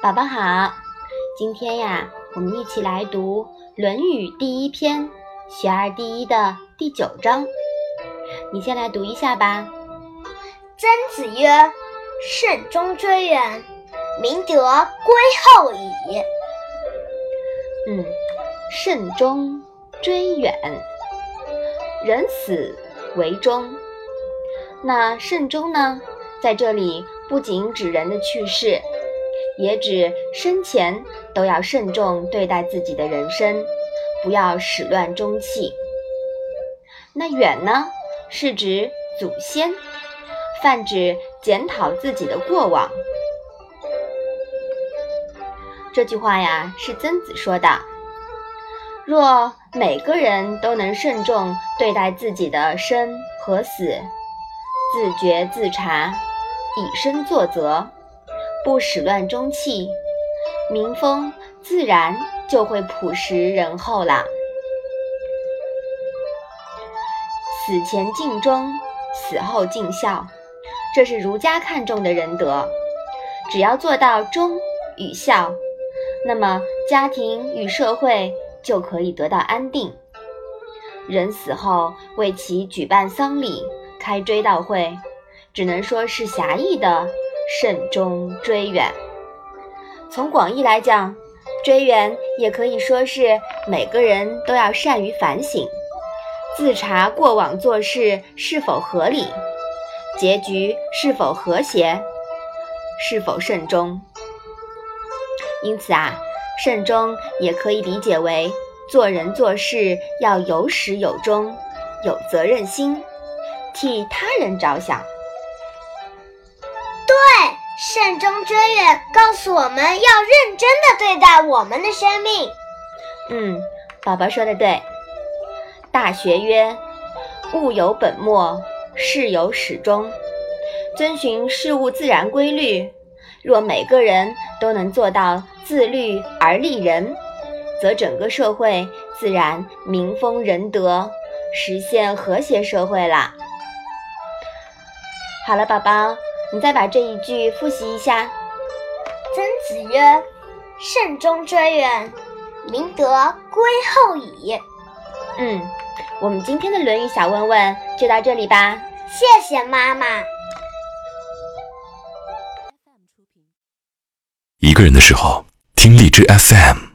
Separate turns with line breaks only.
宝宝好，今天呀，我们一起来读《论语》第一篇《学而第一》的第九章。你先来读一下吧。
曾子曰：“慎终追远，明德归后矣。”
嗯，慎终追远，人死为终。那慎终呢，在这里不仅指人的去世。也指生前都要慎重对待自己的人生，不要始乱终弃。那远呢，是指祖先，泛指检讨自己的过往。这句话呀，是曾子说的。若每个人都能慎重对待自己的生和死，自觉自察，以身作则。不始乱终弃，民风自然就会朴实仁厚了。死前尽忠，死后尽孝，这是儒家看重的仁德。只要做到忠与孝，那么家庭与社会就可以得到安定。人死后为其举办丧礼、开追悼会，只能说是狭义的。慎终追远，从广义来讲，追远也可以说是每个人都要善于反省，自查过往做事是否合理，结局是否和谐，是否慎终。因此啊，慎终也可以理解为做人做事要有始有终，有责任心，替他人着想。
对慎终追远，告诉我们要认真的对待我们的生命。
嗯，宝宝说的对。大学曰：“物有本末，事有始终。”遵循事物自然规律。若每个人都能做到自律而立人，则整个社会自然民风仁德，实现和谐社会啦。好了，宝宝。你再把这一句复习一下。
曾子曰：“慎终追远，明德归后矣。”
嗯，我们今天的《论语》小问问就到这里吧。
谢谢妈妈。
一个人的时候，听荔枝 FM。